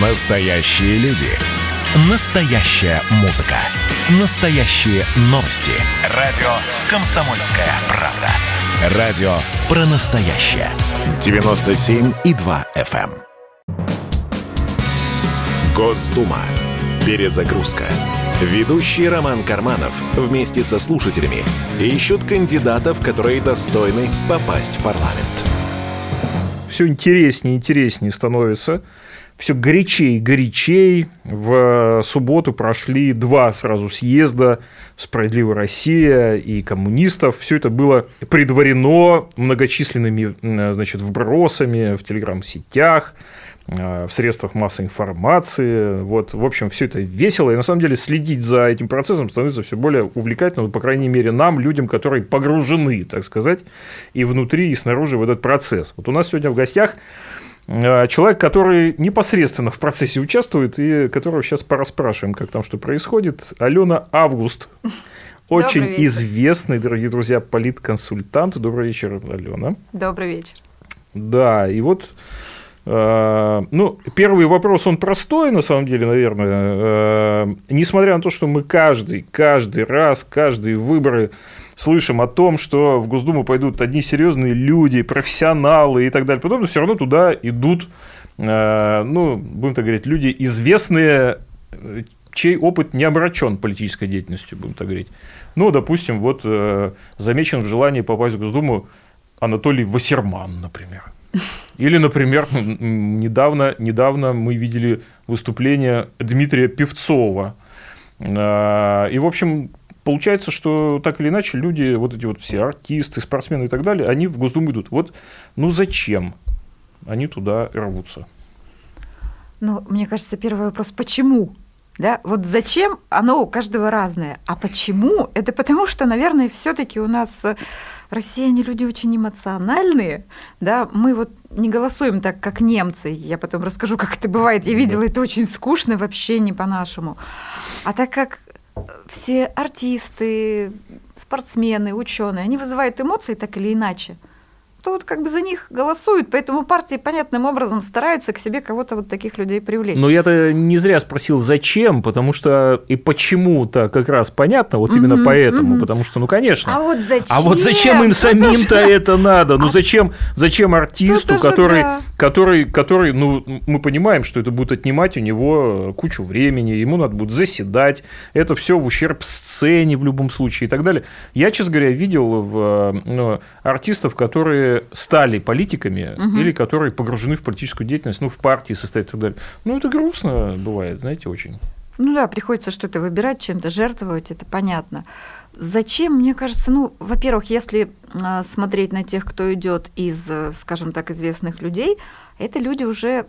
Настоящие люди. Настоящая музыка. Настоящие новости. Радио «Комсомольская правда». Радио про настоящее. 97,2 FM. эм. Госдума. Перезагрузка. Ведущий Роман Карманов вместе со слушателями ищут кандидатов, которые достойны попасть в парламент. все интереснее и интереснее становится. Все горячей горячей. В субботу прошли два сразу съезда «Справедливая Россия» и коммунистов. Все это было предварено многочисленными м, значит, вбросами в телеграм-сетях, э, в средствах массовой информации. Вот, в общем, все это весело. И на самом деле следить за этим процессом становится все более увлекательно, ну, по крайней мере, нам, людям, которые погружены, так сказать, и внутри, и снаружи в этот процесс. Вот у нас сегодня в гостях э, человек, который непосредственно в процессе участвует и которого сейчас пораспрашиваем, как там что происходит. Алена Август. Очень известный, дорогие друзья, политконсультант. Добрый вечер, Алена. Добрый вечер. Да, и вот, э, ну, первый вопрос, он простой, на самом деле, наверное. Э, несмотря на то, что мы каждый, каждый раз, каждые выборы слышим о том, что в Госдуму пойдут одни серьезные люди, профессионалы и так далее, потом все равно туда идут, э, ну, будем так говорить, люди известные, э, чей опыт не обращен политической деятельностью, будем так говорить. Ну, допустим, вот э, замечен в желании попасть в Госдуму Анатолий Вассерман, например. Или, например, недавно, недавно мы видели выступление Дмитрия Певцова. И, в общем, получается, что так или иначе люди, вот эти вот все артисты, спортсмены и так далее, они в Госдуму идут. Вот, ну зачем они туда рвутся? Ну, мне кажется, первый вопрос, почему? Да, вот зачем оно у каждого разное. А почему? Это потому, что, наверное, все-таки у нас э, россияне люди очень эмоциональные. Да, мы вот не голосуем так, как немцы. Я потом расскажу, как это бывает. Я видела, это очень скучно, вообще не по-нашему. А так как все артисты, спортсмены, ученые, они вызывают эмоции так или иначе, то вот как бы за них голосуют, поэтому партии понятным образом стараются к себе кого-то вот таких людей привлечь. Но я-то не зря спросил, зачем, потому что и почему-то как раз понятно, вот именно Мгм, поэтому, мгм. потому что, ну, конечно. А вот зачем? А вот зачем им самим-то это надо? Ну зачем, зачем артисту, уже который, да. который, который, ну мы понимаем, что это будет отнимать у него кучу времени, ему надо будет заседать, это все в ущерб сцене в любом случае и так далее. Я, честно говоря, видел в, ну, артистов, которые стали политиками Мгм. или которые погружены в политическую деятельность, ну в партии состоят и так далее. Ну это грустно бывает, знаете, очень. Ну да, приходится что-то выбирать, чем-то жертвовать, это понятно. Зачем, мне кажется, ну, во-первых, если а, смотреть на тех, кто идет из, э, скажем так, известных людей, это люди уже,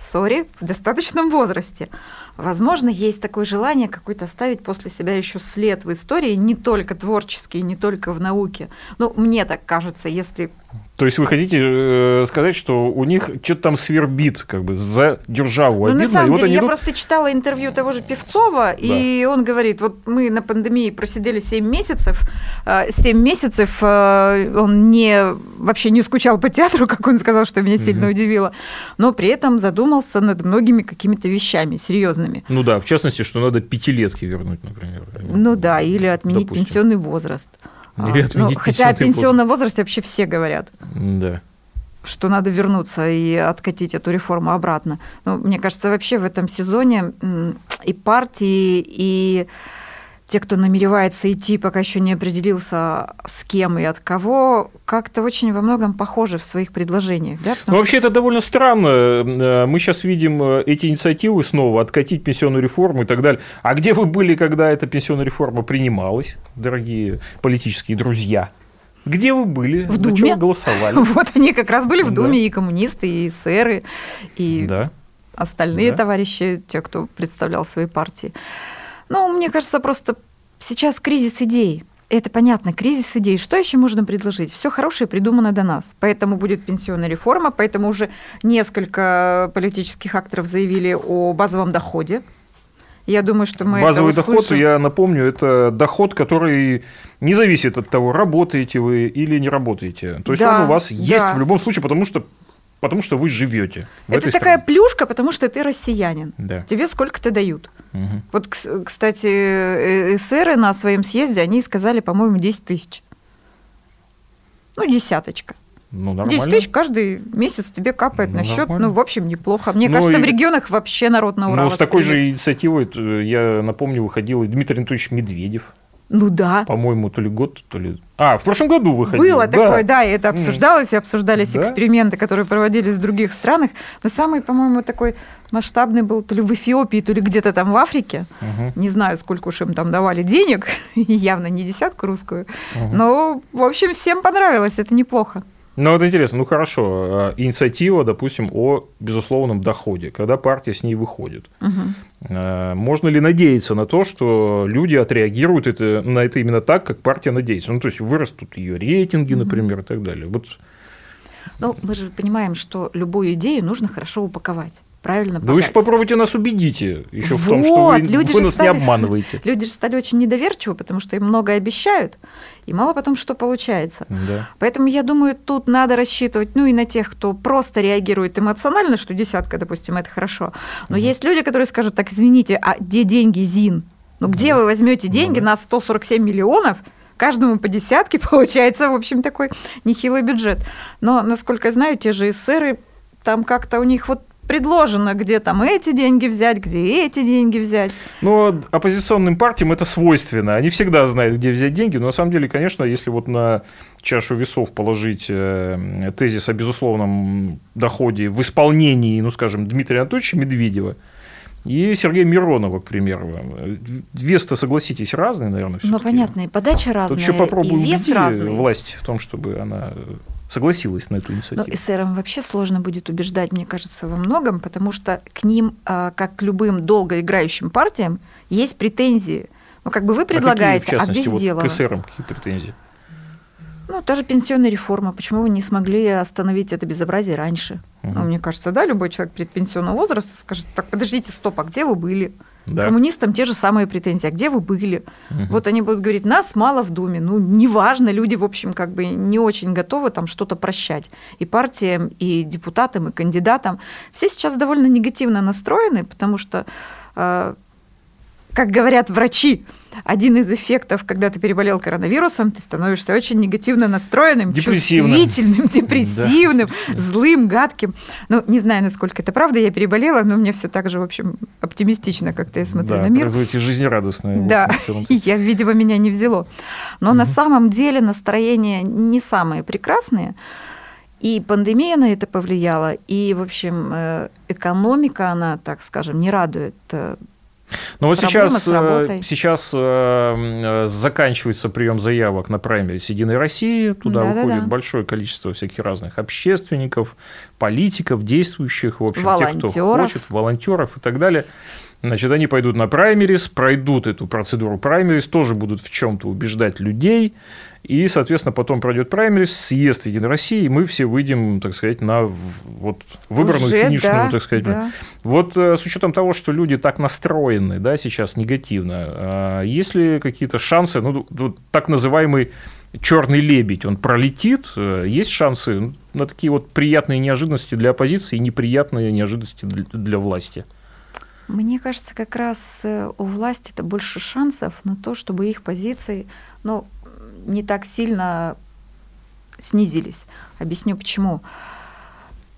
сори, в достаточном возрасте. Возможно, есть такое желание какой-то оставить после себя еще след в истории, не только творческий, не только в науке. Ну, мне так кажется, если То есть вы хотите э, сказать, что у них что-то там свербит, как бы за державу Ну, обидно, на самом и вот деле, я идут- просто читала интервью того же Певцова, и он говорит, вот мы на пандемии просидели 7 месяцев, 7 месяцев э, он не, вообще не скучал по театру, как он сказал, что меня сильно Мгм. удивило, но при этом задумался над многими какими-то вещами серьезными. Ну да, в частности, что надо пятилетки вернуть, например. Ну да, или отменить Допустим. пенсионный возраст. Или А, ну, хотя о пенсионном возрасте вообще все говорят. Да. что надо вернуться и откатить эту реформу обратно. Ну, мне кажется, вообще в этом сезоне и партии, и те, кто намеревается идти, пока еще не определился с кем и от кого, как-то очень во многом похожи в своих предложениях. Да? Ну, Потому вообще это довольно странно. Э, Мы сейчас видим э, эти инициативы снова, откатить пенсионную реформу и так далее. А где вы были, когда эта пенсионная реформа принималась, дорогие политические друзья? Где вы были? В За Думе. чего голосовали? Вот они как раз были в Да. Думе, и коммунисты, и эсеры, и Да. остальные Да. товарищи, те, кто представлял свои партии. Ну, мне кажется, просто сейчас кризис идей. Это понятно, кризис идей. Что еще можно предложить? Все хорошее придумано до нас. Поэтому будет пенсионная реформа, поэтому уже несколько политических акторов заявили о базовом доходе. Я думаю, что мы Базовый это доход, я напомню, это доход, который не зависит от того, работаете вы или не работаете. То есть Да, он у вас есть да. в любом случае, потому что потому что вы живете. Это такая стране. плюшка, потому что ты россиянин. Да. Тебе сколько-то дают. Угу. Вот, кстати, э, эсеры на своем съезде, они сказали, по-моему, 10 тысяч. Ну, десяточка. Ну, нормально. 10 тысяч каждый месяц тебе капает Ну, на счет. Ну, в общем, неплохо. Мне Ну, кажется, и- в регионах вообще народ на ура Ну, с такой же инициативой, э, я напомню, выходил и Дмитрий Анатольевич Медведев. Ну да. По-моему, то ли год, то ли... А, в прошлом году выходил. Было да. такое, да, и это обсуждалось, и обсуждались Да. эксперименты, которые проводились в других странах. Но самый, по-моему, такой масштабный был то ли в Эфиопии, то ли где-то там в Африке. Мгм, Не знаю, сколько уж им там давали денег, явно не десятку русскую. мгм. Но, в общем, всем понравилось, это неплохо. Ну, вот интересно, ну хорошо, а, инициатива, допустим, о безусловном доходе, когда партия с ней выходит. А, Можно ли надеяться на то, что люди отреагируют это, на это именно так, как партия надеется? Ну, то есть вырастут ее рейтинги, например, и так далее. Вот, Ну, мы же понимаем, что любую идею нужно хорошо упаковать, правильно да вы подать. попробуйте нас убедите еще в том, что вы, Вот, люди вы нас стали- не обманываете. Люди же стали очень недоверчивы, потому что им много обещают, и мало потом что получается. Да. Поэтому я думаю, тут надо рассчитывать, ну и на тех, кто просто реагирует эмоционально, что десятка, допустим, это хорошо. Но Мгм. есть люди, которые скажут, так, извините, а где деньги, ЗИН? Ну где Ну вы возьмете Ну деньги да. на 147 миллионов? Каждому по десятке получается, в общем, такой нехилый бюджет. Но, насколько я знаю, те же эсеры, там как-то у них вот предложено, где там эти деньги взять, где эти деньги взять. Но оппозиционным партиям это свойственно. Они всегда знают, где взять деньги. Но на самом деле, конечно, если вот на чашу весов положить э, тезис о безусловном доходе в исполнении, ну, скажем, Дмитрия Анатольевича Медведева и Сергея Миронова, к примеру, э, вес-то, согласитесь, разный, наверное, Ну, всё-таки. понятно, и подача разная, Тут еще попробуй и вес разный. власть в том, чтобы она согласилась на эту Ну, инициативу. эсерам вообще сложно будет убеждать, мне кажется, во многом, потому что к ним, а, как к любым долгоиграющим партиям, есть претензии. Ну, как бы вы А какие, предлагаете, в а, где вот сделано? к эсерам какие претензии? Ну, та же пенсионная реформа. Почему вы не смогли остановить это безобразие раньше? Ну, Мгм. мне кажется, да, любой человек предпенсионного возраста скажет, так, подождите, стоп, а где вы были? Да. Коммунистам те же самые претензии, а где вы были? Мгм. Вот они будут говорить, нас мало в Думе. Ну, неважно, люди, в общем, как бы не очень готовы там что-то прощать. И партиям, и депутатам, и кандидатам. Все сейчас довольно негативно настроены, потому что, э, как говорят врачи, один из эффектов, когда ты переболел коронавирусом, ты становишься очень негативно настроенным, Депрессивным. чувствительным, депрессивным, Да. злым, гадким. Ну, не знаю, насколько это правда, я переболела, но мне все так же, в общем, оптимистично как-то я смотрю да, на мир. производите жизнерадостное. Да, общем, я, видимо, меня не взяло. Но на Мгм. самом деле настроения не самые прекрасные. И пандемия на это повлияла, и, в общем, э, экономика, она, так скажем, не радует. Ну вот сейчас, э, сейчас э, э, заканчивается прием заявок на праймерис Единой России. Туда Да-да-да. выходит большое количество всяких разных общественников, политиков, действующих, в общем, тех, кто хочет, волонтеров и так далее. Значит, они пойдут на праймерис, пройдут эту процедуру праймерис, тоже будут в чем-то убеждать людей. И, соответственно, потом пройдет праймерис, съезд Единой России, и мы все выйдем, так сказать, на вот, выбранную уже, финишную, да, так сказать, да. вот э, с учетом того, что люди так настроены, да, сейчас негативно, а есть ли какие-то шансы, ну, так называемый черный лебедь, он пролетит, э, есть шансы на такие вот приятные неожиданности для оппозиции и неприятные неожиданности для, для власти? Мне кажется, как раз э, у власти это больше шансов на то, чтобы их позиции ну, не так сильно снизились. Объясню почему.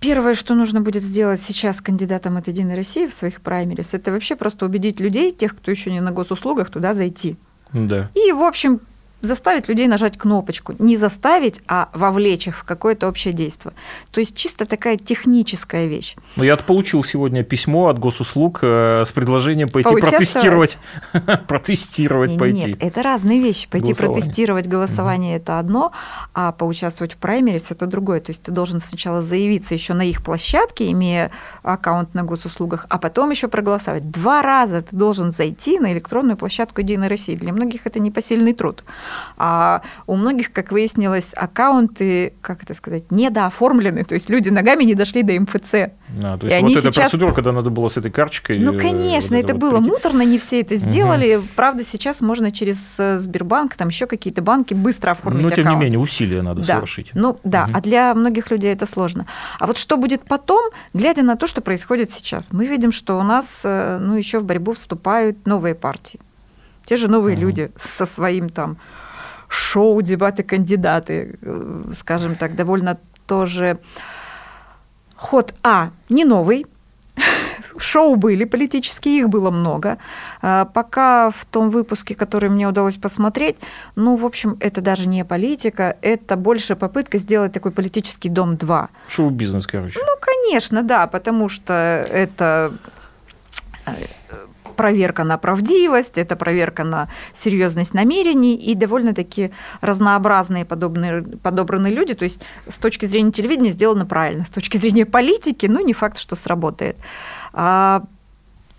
Первое, что нужно будет сделать сейчас кандидатам от Единой России в своих праймерис, это вообще просто убедить людей, тех, кто еще не на госуслугах, туда зайти. Да. И, в общем, заставить людей нажать кнопочку. Не заставить, а вовлечь их в какое-то общее действие. То есть чисто такая техническая вещь. Ну, я получил сегодня письмо от госуслуг э, с предложением пойти протестировать, протестировать пойти. Нет, это разные вещи. Пойти Голосование. протестировать голосование это одно, а поучаствовать в праймерис это другое. То есть ты должен сначала заявиться еще на их площадке, имея аккаунт на госуслугах, а потом еще проголосовать. Два раза ты должен зайти на электронную площадку Единой России. Для многих это непосильный труд. А у многих, как выяснилось, аккаунты, как это сказать, недооформлены. То есть люди ногами не дошли до МФЦ. А, то есть и вот эта сейчас... процедура, когда надо было с этой карточкой... Ну, э, конечно, вот это, это вот было прийти. муторно, не все это сделали. Угу. Правда, сейчас можно через э, Сбербанк, там еще какие-то банки быстро оформить Но, тем аккаунт. не менее, усилия надо да. совершить. Ну, да, угу. а для многих людей это сложно. А вот что будет потом, глядя на то, что происходит сейчас? Мы видим, что у нас, э, ну, еще в борьбу вступают новые партии. Те же новые угу. люди со своим там шоу, дебаты, кандидаты, скажем так, довольно тоже ход А не новый, шоу были политические, их было много. А, пока в том выпуске, который мне удалось посмотреть, ну, в общем, это даже не политика, это больше попытка сделать такой политический дом 2. Шоу-бизнес, короче. Ну, конечно, да, потому что это э, проверка на правдивость, это проверка на серьезность намерений и довольно-таки разнообразные подобные, подобранные люди. То есть с точки зрения телевидения сделано правильно, с точки зрения политики, ну, не факт, что сработает. А,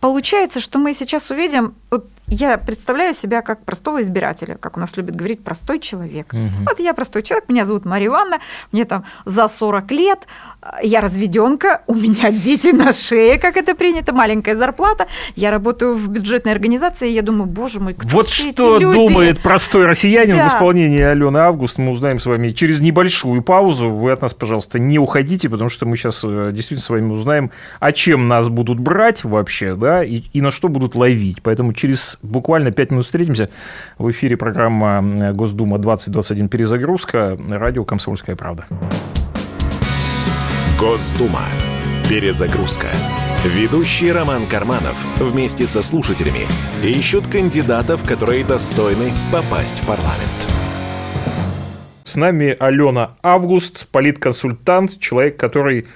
получается, что мы сейчас увидим, вот я представляю себя как простого избирателя, как у нас любят говорить, простой человек. Угу. Вот я простой человек, меня зовут Мария Ивановна, мне там за 40 лет, я разведенка, у меня дети на шее, как это принято, маленькая зарплата, я работаю в бюджетной организации, и я думаю, боже мой, кто Вот что люди? думает простой россиянин да. в исполнении Алены Август, мы узнаем с вами через небольшую паузу. Вы от нас, пожалуйста, не уходите, потому что мы сейчас э, действительно с вами узнаем, о чем нас будут брать вообще, да, и, и на что будут ловить. Поэтому через буквально 5 минут встретимся. В эфире программа Госдума 2021 перезагрузка, радио «Комсомольская правда». Госдума. Перезагрузка. Ведущий Роман Карманов вместе со слушателями ищут кандидатов, которые достойны попасть в парламент. С нами Алена Август, политконсультант, человек, который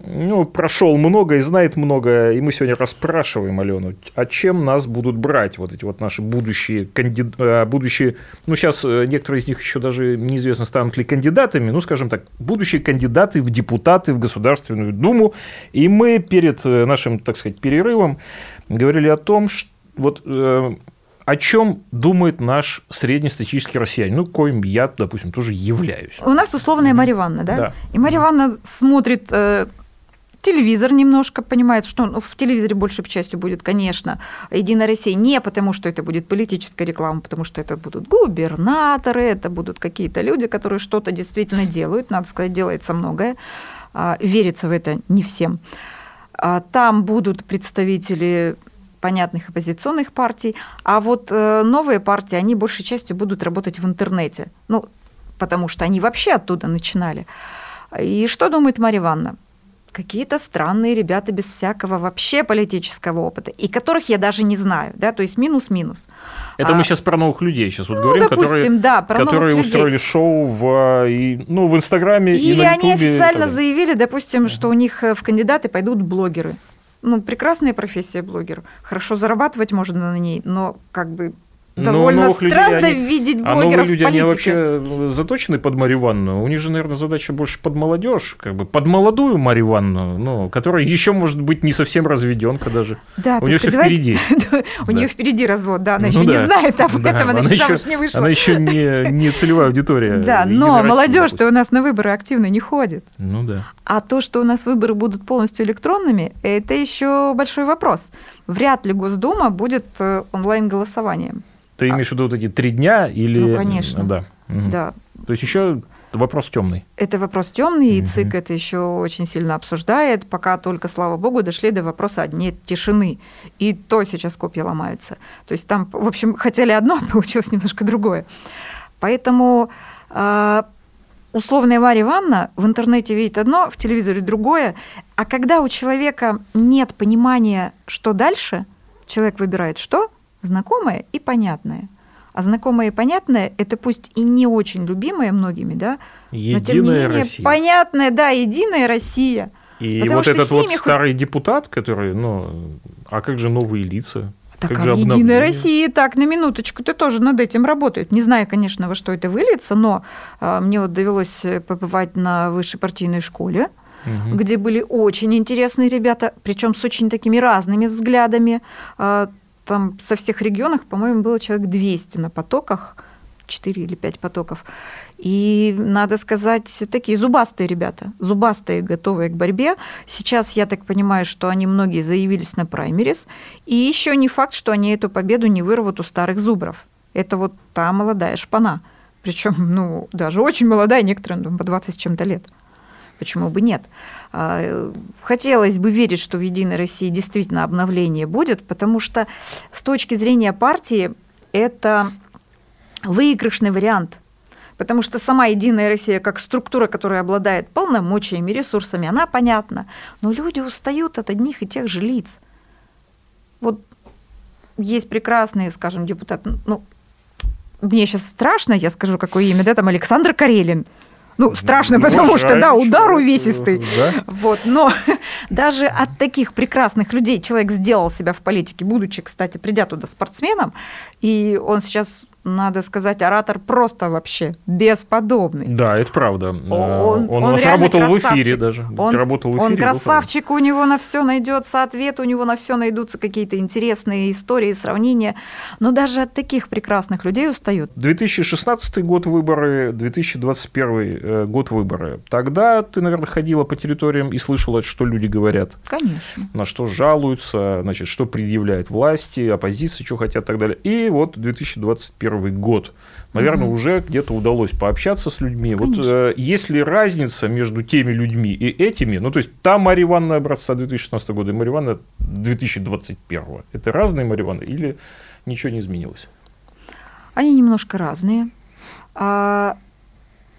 ну, прошел много и знает много, и мы сегодня расспрашиваем Алену, а чем нас будут брать вот эти вот наши будущие, кандид... Э, будущие, ну, сейчас э, некоторые из них еще даже неизвестно, станут ли кандидатами, ну, скажем так, будущие кандидаты в депутаты в Государственную Думу, и мы перед э, нашим, так сказать, перерывом говорили о том, что вот о чем думает наш среднестатистический россиянин, ну, коим я, допустим, тоже являюсь. У нас условная Марья Ивановна, да? да? И Марья Ивановна смотрит телевизор немножко понимает, что ну, в телевизоре большей частью будет, конечно, Единая Россия, не потому, что это будет политическая реклама, потому что это будут губернаторы, это будут какие-то люди, которые что-то действительно делают, надо сказать, делается многое, а, верится в это не всем. А, там будут представители понятных оппозиционных партий, а вот э, новые партии, они большей частью будут работать в интернете, ну, потому что они вообще оттуда начинали. И что думает Марья Ивановна? Какие-то странные ребята без всякого вообще политического опыта, и которых я даже не знаю, да, то есть минус-минус. Это а, мы сейчас про новых людей сейчас вот ну, говорим, допустим, которые, да, про которые новых устроили людей. шоу в, и, ну, в Инстаграме Или и на Ютубе. они официально заявили, допустим, что у них э, в кандидаты пойдут блогеры. Ну, прекрасная профессия блогер. Хорошо зарабатывать можно на ней, но как бы Довольно странно людей, они, видеть блогеров А новые люди, они вообще заточены под Марию Ивановну? У них же, наверное, задача больше под молодежь, как бы под молодую Марию Ивановну, ну, которая еще, может быть, не совсем разведенка даже. Да, у нее все впереди. У нее впереди развод, да, она еще не знает об этом, она еще не вышла. Она еще не целевая аудитория. Да, но молодежь-то у нас на выборы активно не ходит. Ну да. А то, что у нас выборы будут полностью электронными, это еще большой вопрос. Вряд ли Госдума будет э, онлайн-голосованием. Ты а имеешь в виду вот эти три дня или... Ну, конечно. Да. Угу. да. То есть еще вопрос темный. Это вопрос темный, и ЦИК это еще очень сильно обсуждает, пока только, слава богу, дошли до вопроса одни тишины. И то сейчас копья ломаются. То есть там, в общем, хотели одно, а получилось немножко другое. Поэтому э, условная Марья Ивановна в интернете видит одно, в телевизоре другое. А когда у человека нет понимания, что дальше, человек выбирает что – знакомое и понятное. А знакомое и понятное – это пусть и не очень любимое многими, да, единая но тем не менее Россия. понятное, да, единая Россия. И Потому вот этот вот ними... старый депутат, который, ну, а как же новые лица? Так, как а в Единой России, так, на минуточку, ты тоже над этим работают. Не знаю, конечно, во что это выльется, но а, мне вот довелось э, побывать на высшей партийной школе, угу. где были очень интересные ребята, причем с очень такими разными взглядами. А, там со всех регионов, по-моему, было человек 200 на потоках. 4 или 5 потоков. И, надо сказать, такие зубастые ребята, зубастые, готовые к борьбе. Сейчас, я так понимаю, что они многие заявились на праймерис, и еще не факт, что они эту победу не вырвут у старых зубров. Это вот та молодая шпана. Причем, ну, даже очень молодая, некоторым по 20 с чем-то лет. Почему бы нет? А, хотелось бы верить, что в «Единой России» действительно обновление будет, потому что с точки зрения партии это выигрышный вариант – Потому что сама Единая Россия как структура, которая обладает полномочиями, ресурсами, она понятна. Но люди устают от одних и тех же лиц. Вот есть прекрасные, скажем, депутаты, ну, мне сейчас страшно, я скажу, какое имя, да, там Александр Карелин. Ну, страшно, потому что, да, удар увесистый. Да? Вот, но даже от таких прекрасных людей человек сделал себя в политике, будучи, кстати, придя туда спортсменом, и он сейчас надо сказать, оратор просто вообще бесподобный. Да, это правда. Он, он, он у нас работал красавчик. в эфире даже. Он, работал в эфире, он красавчик, у него на все найдется ответ, у него на все найдутся какие-то интересные истории, сравнения. Но даже от таких прекрасных людей устают. 2016 год выборы, 2021 э, год выборы. Тогда ты, наверное, ходила по территориям и слышала, что люди говорят. Конечно. На что жалуются, значит, что предъявляет власти, оппозиции, что хотят и так далее. И вот 2021 2021 год, наверное, угу. уже где-то удалось пообщаться с людьми. Конечно. Вот э, есть ли разница между теми людьми и этими? Ну, то есть, та Марья Ивановна образца 2016 года и Марья Ивановна 2021. Это разные Марья Ивановна или ничего не изменилось? Они немножко разные. А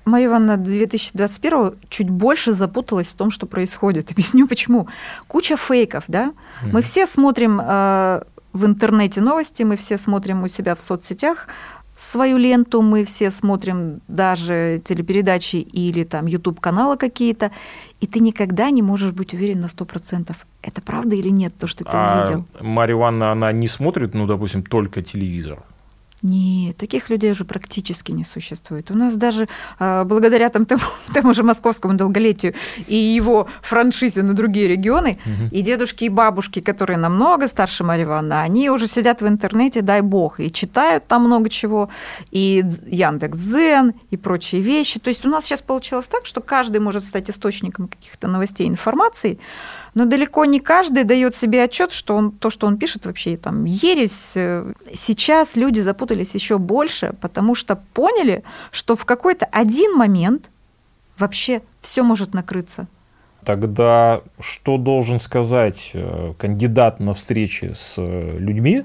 Марья Ивановна 2021 чуть больше запуталась в том, что происходит. Объясню почему. Куча фейков, да? Mm-hmm. Мы все смотрим э, в интернете новости, мы все смотрим у себя в соцсетях свою ленту, мы все смотрим даже телепередачи или там YouTube-каналы какие-то, и ты никогда не можешь быть уверен на сто процентов, это правда или нет, то, что ты а увидел. Марья Ивановна, она не смотрит, ну, допустим, только телевизор? Нет, таких людей уже практически не существует. У нас даже э, благодаря там, тому, тому же московскому долголетию и его франшизе на другие регионы, угу. и дедушки, и бабушки, которые намного старше Марьи Ивановны, они уже сидят в интернете, дай бог, и читают там много чего, и Яндекс.Зен, и прочие вещи. То есть у нас сейчас получилось так, что каждый может стать источником каких-то новостей, информации, но далеко не каждый дает себе отчет, что он, то, что он пишет, вообще там ересь. Сейчас люди запутались еще больше, потому что поняли, что в какой-то один момент вообще все может накрыться. Тогда что должен сказать э, кандидат на встрече с э, людьми?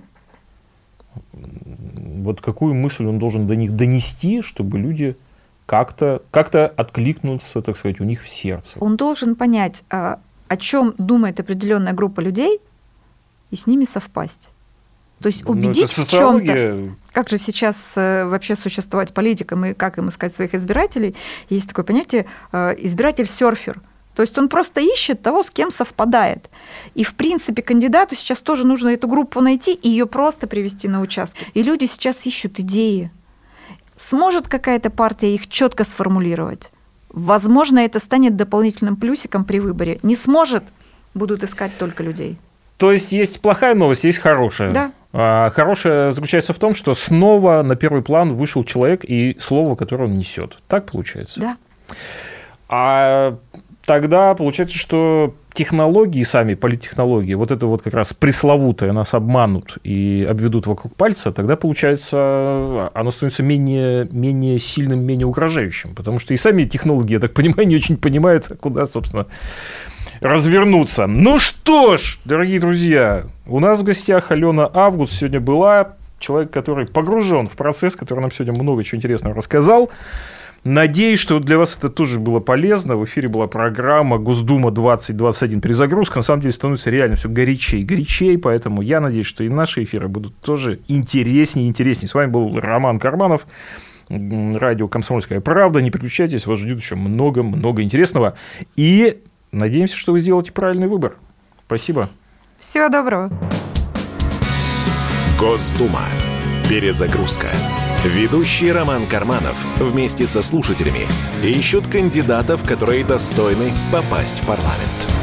Вот какую мысль он должен до них донести, чтобы люди как-то как откликнуться, так сказать, у них в сердце? Он должен понять, а о чем думает определенная группа людей, и с ними совпасть. То есть ну, убедить в чем-то. Как же сейчас э, вообще существовать политикам и как им искать своих избирателей? Есть такое понятие э, избиратель-серфер. То есть он просто ищет того, с кем совпадает. И, в принципе, кандидату сейчас тоже нужно эту группу найти и ее просто привести на участки. И люди сейчас ищут идеи. Сможет какая-то партия их четко сформулировать? Возможно, это станет дополнительным плюсиком при выборе. Не сможет, будут искать только людей. То есть есть плохая новость, есть хорошая. Да. А хорошая заключается в том, что снова на первый план вышел человек и слово, которое он несет. Так получается? Да. А тогда получается, что технологии сами, политтехнологии, вот это вот как раз пресловутое нас обманут и обведут вокруг пальца, тогда получается, оно становится менее, менее сильным, менее угрожающим. Потому что и сами технологии, я так понимаю, не очень понимают, куда, собственно, развернуться. Ну что ж, дорогие друзья, у нас в гостях Алена Август сегодня была, человек, который погружен в процесс, который нам сегодня много чего интересного рассказал. Надеюсь, что для вас это тоже было полезно. В эфире была программа «Госдума 2021. Перезагрузка». На самом деле становится реально все горячее и горячее, поэтому я надеюсь, что и наши эфиры будут тоже интереснее и интереснее. С вами был Роман Карманов, радио «Комсомольская правда». Не переключайтесь, вас ждет еще много-много интересного. И надеемся, что вы сделаете правильный выбор. Спасибо. Всего доброго. Госдума. Перезагрузка. Ведущий Роман Карманов вместе со слушателями ищут кандидатов, которые достойны попасть в парламент.